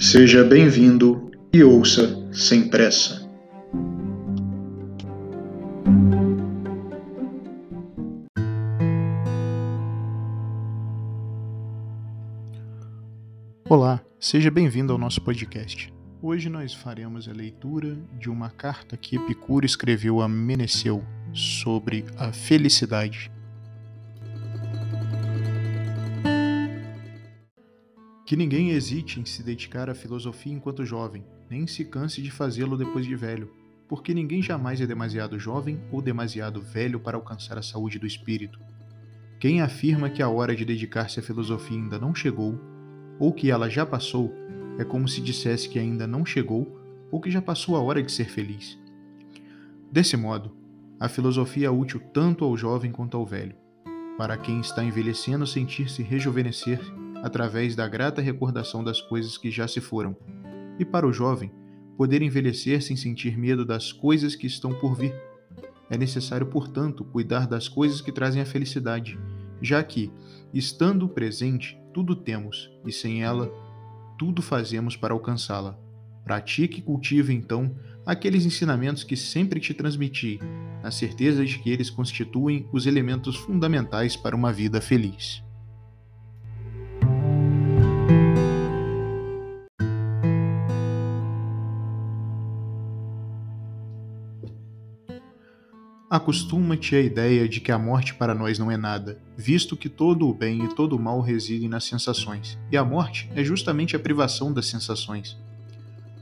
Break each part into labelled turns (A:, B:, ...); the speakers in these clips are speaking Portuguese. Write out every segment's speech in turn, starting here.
A: Seja bem-vindo e ouça sem pressa.
B: Olá, seja bem-vindo ao nosso podcast. Hoje nós faremos a leitura de uma carta que Epicuro escreveu a Meneceu sobre a felicidade. Que ninguém hesite em se dedicar à filosofia enquanto jovem, nem se canse de fazê-lo depois de velho, porque ninguém jamais é demasiado jovem ou demasiado velho para alcançar a saúde do espírito. Quem afirma que a hora de dedicar-se à filosofia ainda não chegou, ou que ela já passou, é como se dissesse que ainda não chegou ou que já passou a hora de ser feliz. Desse modo, a filosofia é útil tanto ao jovem quanto ao velho, para quem está envelhecendo sentir-se rejuvenescer através da grata recordação das coisas que já se foram, e para o jovem, poder envelhecer sem sentir medo das coisas que estão por vir. É necessário, portanto, cuidar das coisas que trazem a felicidade, já que, estando presente, tudo temos, e sem ela, tudo fazemos para alcançá-la. Pratique e cultive, então, aqueles ensinamentos que sempre te transmiti, na certeza de que eles constituem os elementos fundamentais para uma vida feliz. Acostuma-te à ideia de que a morte para nós não é nada, visto que todo o bem e todo o mal residem nas sensações, e a morte é justamente a privação das sensações.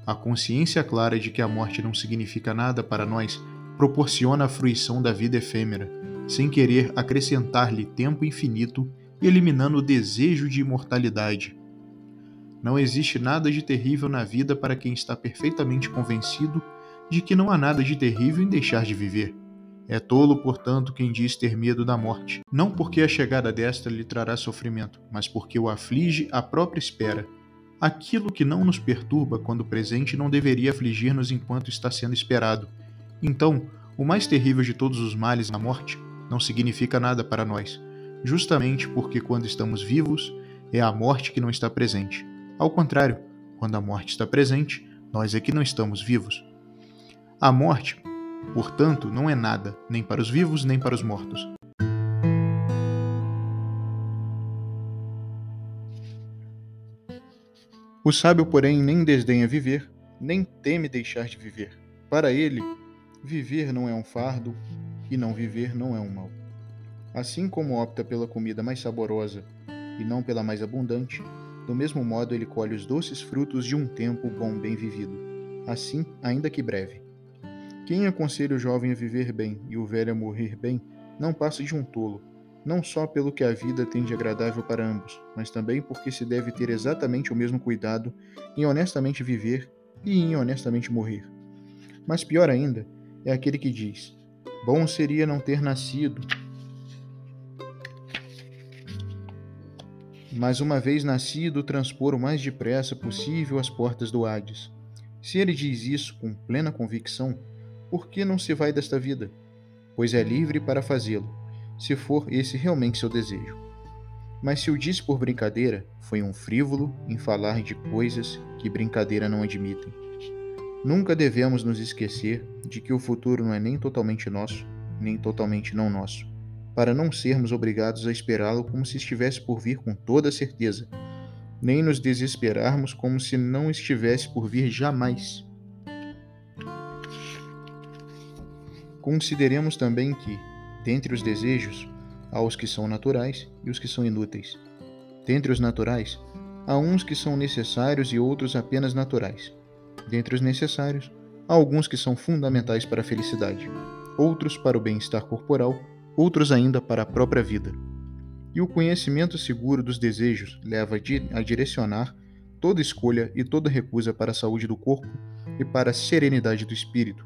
B: A consciência clara de que a morte não significa nada para nós proporciona a fruição da vida efêmera, sem querer acrescentar-lhe tempo infinito e eliminando o desejo de imortalidade. Não existe nada de terrível na vida para quem está perfeitamente convencido de que não há nada de terrível em deixar de viver. É tolo, portanto, quem diz ter medo da morte, não porque a chegada desta lhe trará sofrimento, mas porque o aflige a própria espera. Aquilo que não nos perturba quando presente não deveria afligir-nos enquanto está sendo esperado. Então, o mais terrível de todos os males, a morte, não significa nada para nós, justamente porque quando estamos vivos, é a morte que não está presente. Ao contrário, quando a morte está presente, nós é que não estamos vivos. A morte Portanto, não é nada, nem para os vivos, nem para os mortos. O sábio, porém, nem desdenha viver, nem teme deixar de viver. Para ele, viver não é um fardo e não viver não é um mal. Assim como opta pela comida mais saborosa e não pela mais abundante, do mesmo modo ele colhe os doces frutos de um tempo bom bem vivido, assim, ainda que breve. Quem aconselha o jovem a viver bem e o velho a morrer bem, não passa de um tolo, não só pelo que a vida tem de agradável para ambos, mas também porque se deve ter exatamente o mesmo cuidado em honestamente viver e em honestamente morrer. Mas pior ainda é aquele que diz: Bom seria não ter nascido. Mas uma vez nascido, transpor o mais depressa possível as portas do Hades. Se ele diz isso com plena convicção, por que não se vai desta vida? Pois é livre para fazê-lo, se for esse realmente seu desejo. Mas se o disse por brincadeira, foi um frívolo em falar de coisas que brincadeira não admitem. Nunca devemos nos esquecer de que o futuro não é nem totalmente nosso, nem totalmente não nosso, para não sermos obrigados a esperá-lo como se estivesse por vir com toda certeza, nem nos desesperarmos como se não estivesse por vir jamais. Consideremos também que, dentre os desejos, há os que são naturais e os que são inúteis. Dentre os naturais, há uns que são necessários e outros apenas naturais. Dentre os necessários, há alguns que são fundamentais para a felicidade, outros para o bem-estar corporal, outros ainda para a própria vida. E o conhecimento seguro dos desejos leva a direcionar toda escolha e toda recusa para a saúde do corpo e para a serenidade do espírito,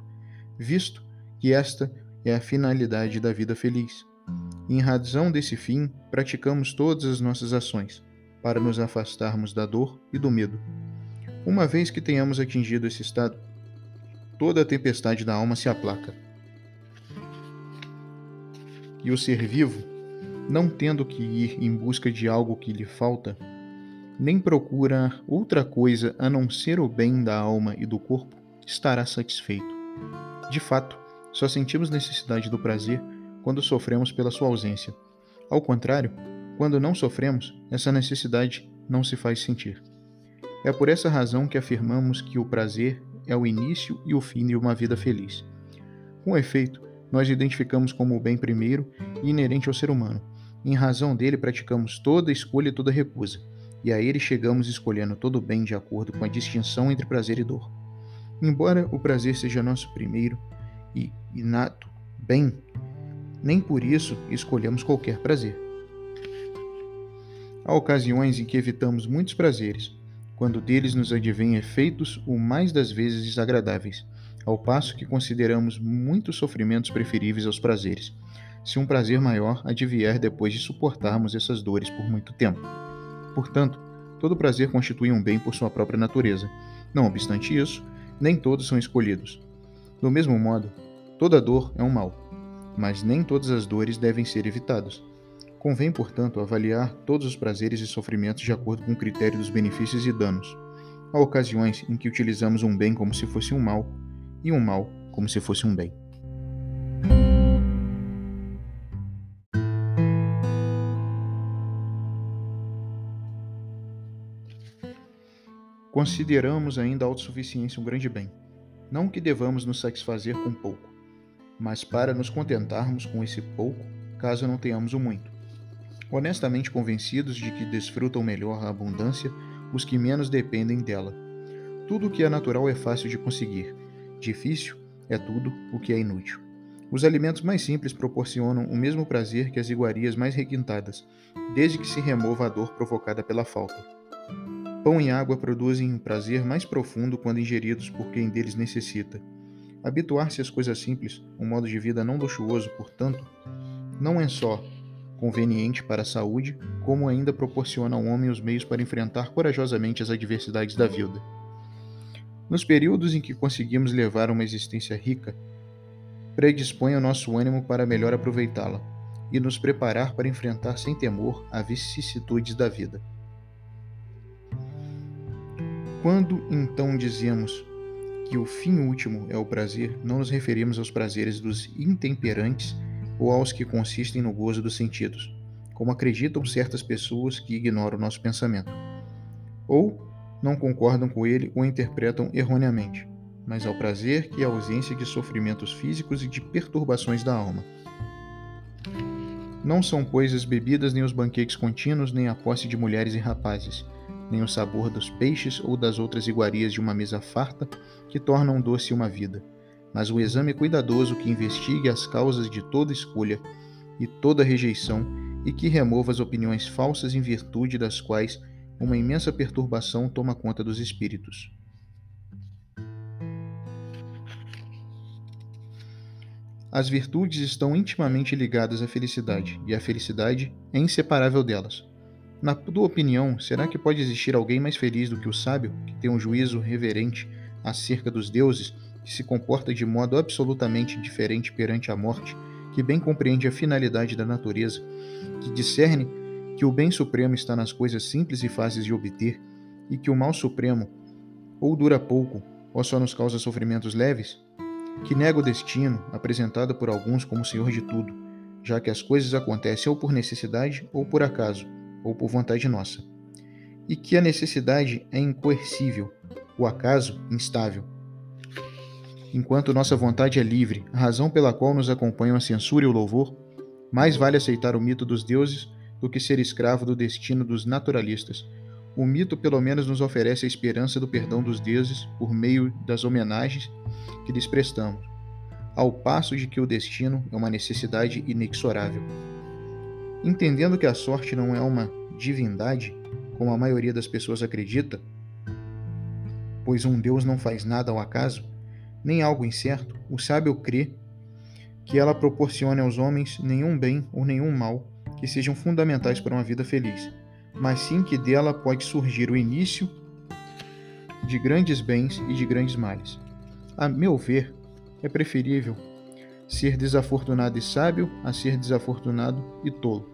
B: visto que esta é a finalidade da vida feliz. Em razão desse fim, praticamos todas as nossas ações, para nos afastarmos da dor e do medo. Uma vez que tenhamos atingido esse estado, toda a tempestade da alma se aplaca. E o ser vivo, não tendo que ir em busca de algo que lhe falta, nem procura outra coisa a não ser o bem da alma e do corpo, estará satisfeito. De fato, só sentimos necessidade do prazer quando sofremos pela sua ausência. Ao contrário, quando não sofremos, essa necessidade não se faz sentir. É por essa razão que afirmamos que o prazer é o início e o fim de uma vida feliz. Com efeito, nós identificamos como o bem primeiro e inerente ao ser humano. Em razão dele, praticamos toda escolha e toda recusa e a ele chegamos escolhendo todo o bem de acordo com a distinção entre prazer e dor. Embora o prazer seja nosso primeiro e inato bem, nem por isso escolhemos qualquer prazer. Há ocasiões em que evitamos muitos prazeres, quando deles nos advêm efeitos o mais das vezes desagradáveis, ao passo que consideramos muitos sofrimentos preferíveis aos prazeres, se um prazer maior advier depois de suportarmos essas dores por muito tempo. Portanto, todo prazer constitui um bem por sua própria natureza. Não obstante isso, nem todos são escolhidos. Do mesmo modo, toda dor é um mal, mas nem todas as dores devem ser evitadas. Convém, portanto, avaliar todos os prazeres e sofrimentos de acordo com o critério dos benefícios e danos. Há ocasiões em que utilizamos um bem como se fosse um mal, e um mal como se fosse um bem. Consideramos ainda a autossuficiência um grande bem. Não que devamos nos satisfazer com pouco, mas para nos contentarmos com esse pouco, caso não tenhamos o muito. Honestamente convencidos de que desfrutam melhor a abundância os que menos dependem dela. Tudo o que é natural é fácil de conseguir, difícil é tudo o que é inútil. Os alimentos mais simples proporcionam o mesmo prazer que as iguarias mais requintadas, desde que se remova a dor provocada pela falta. Pão e água produzem um prazer mais profundo quando ingeridos por quem deles necessita. Habituar-se às coisas simples, um modo de vida não luxuoso, portanto, não é só conveniente para a saúde, como ainda proporciona ao homem os meios para enfrentar corajosamente as adversidades da vida. Nos períodos em que conseguimos levar uma existência rica, predispõe o nosso ânimo para melhor aproveitá-la e nos preparar para enfrentar sem temor as vicissitudes da vida. Quando então dizemos que o fim último é o prazer, não nos referimos aos prazeres dos intemperantes ou aos que consistem no gozo dos sentidos, como acreditam certas pessoas que ignoram nosso pensamento, ou não concordam com ele ou interpretam erroneamente, mas ao prazer que é a ausência de sofrimentos físicos e de perturbações da alma. Não são, pois, as bebidas nem os banquetes contínuos, nem a posse de mulheres e rapazes, nem o sabor dos peixes ou das outras iguarias de uma mesa farta que tornam doce uma vida, mas o exame cuidadoso que investigue as causas de toda escolha e toda rejeição e que remova as opiniões falsas em virtude das quais uma imensa perturbação toma conta dos espíritos. As virtudes estão intimamente ligadas à felicidade, e a felicidade é inseparável delas. Na tua opinião, será que pode existir alguém mais feliz do que o sábio, que tem um juízo reverente acerca dos deuses, que se comporta de modo absolutamente diferente perante a morte, que bem compreende a finalidade da natureza, que discerne que o bem supremo está nas coisas simples e fáceis de obter, e que o mal supremo ou dura pouco, ou só nos causa sofrimentos leves? Que nega o destino, apresentado por alguns como senhor de tudo, já que as coisas acontecem ou por necessidade ou por acaso ou por vontade nossa, e que a necessidade é incoercível, o acaso instável. Enquanto nossa vontade é livre, a razão pela qual nos acompanham a censura e o louvor, mais vale aceitar o mito dos deuses do que ser escravo do destino dos naturalistas. O mito, pelo menos, nos oferece a esperança do perdão dos deuses por meio das homenagens que lhes prestamos, ao passo de que o destino é uma necessidade inexorável. Entendendo que a sorte não é uma divindade, como a maioria das pessoas acredita, pois um Deus não faz nada ao acaso, nem algo incerto, o sábio crê que ela proporcione aos homens nenhum bem ou nenhum mal que sejam fundamentais para uma vida feliz, mas sim que dela pode surgir o início de grandes bens e de grandes males. A meu ver, é preferível ser desafortunado e sábio a ser desafortunado e tolo.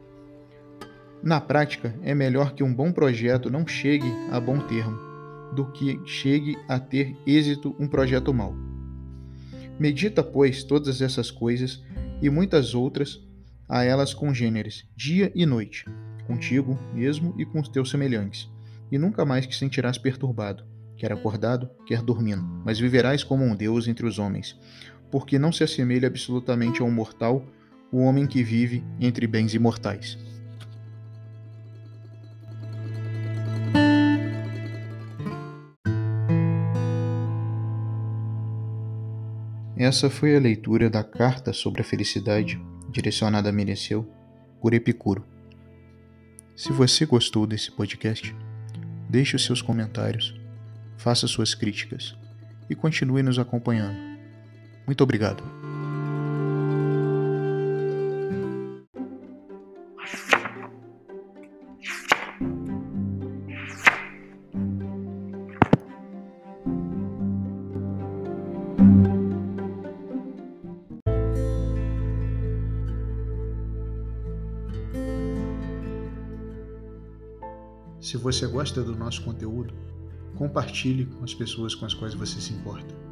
B: Na prática, é melhor que um bom projeto não chegue a bom termo do que chegue a ter êxito um projeto mau. Medita, pois, todas essas coisas e muitas outras a elas congêneres, dia e noite, contigo mesmo e com os teus semelhantes, e nunca mais te sentirás perturbado, quer acordado, quer dormindo, mas viverás como um Deus entre os homens, porque não se assemelha absolutamente a um mortal o homem que vive entre bens imortais. Essa foi a leitura da Carta sobre a Felicidade, direcionada a Mereceu, por Epicuro. Se você gostou desse podcast, deixe os seus comentários, faça suas críticas e continue nos acompanhando. Muito obrigado. Se você gosta do nosso conteúdo, compartilhe com as pessoas com as quais você se importa.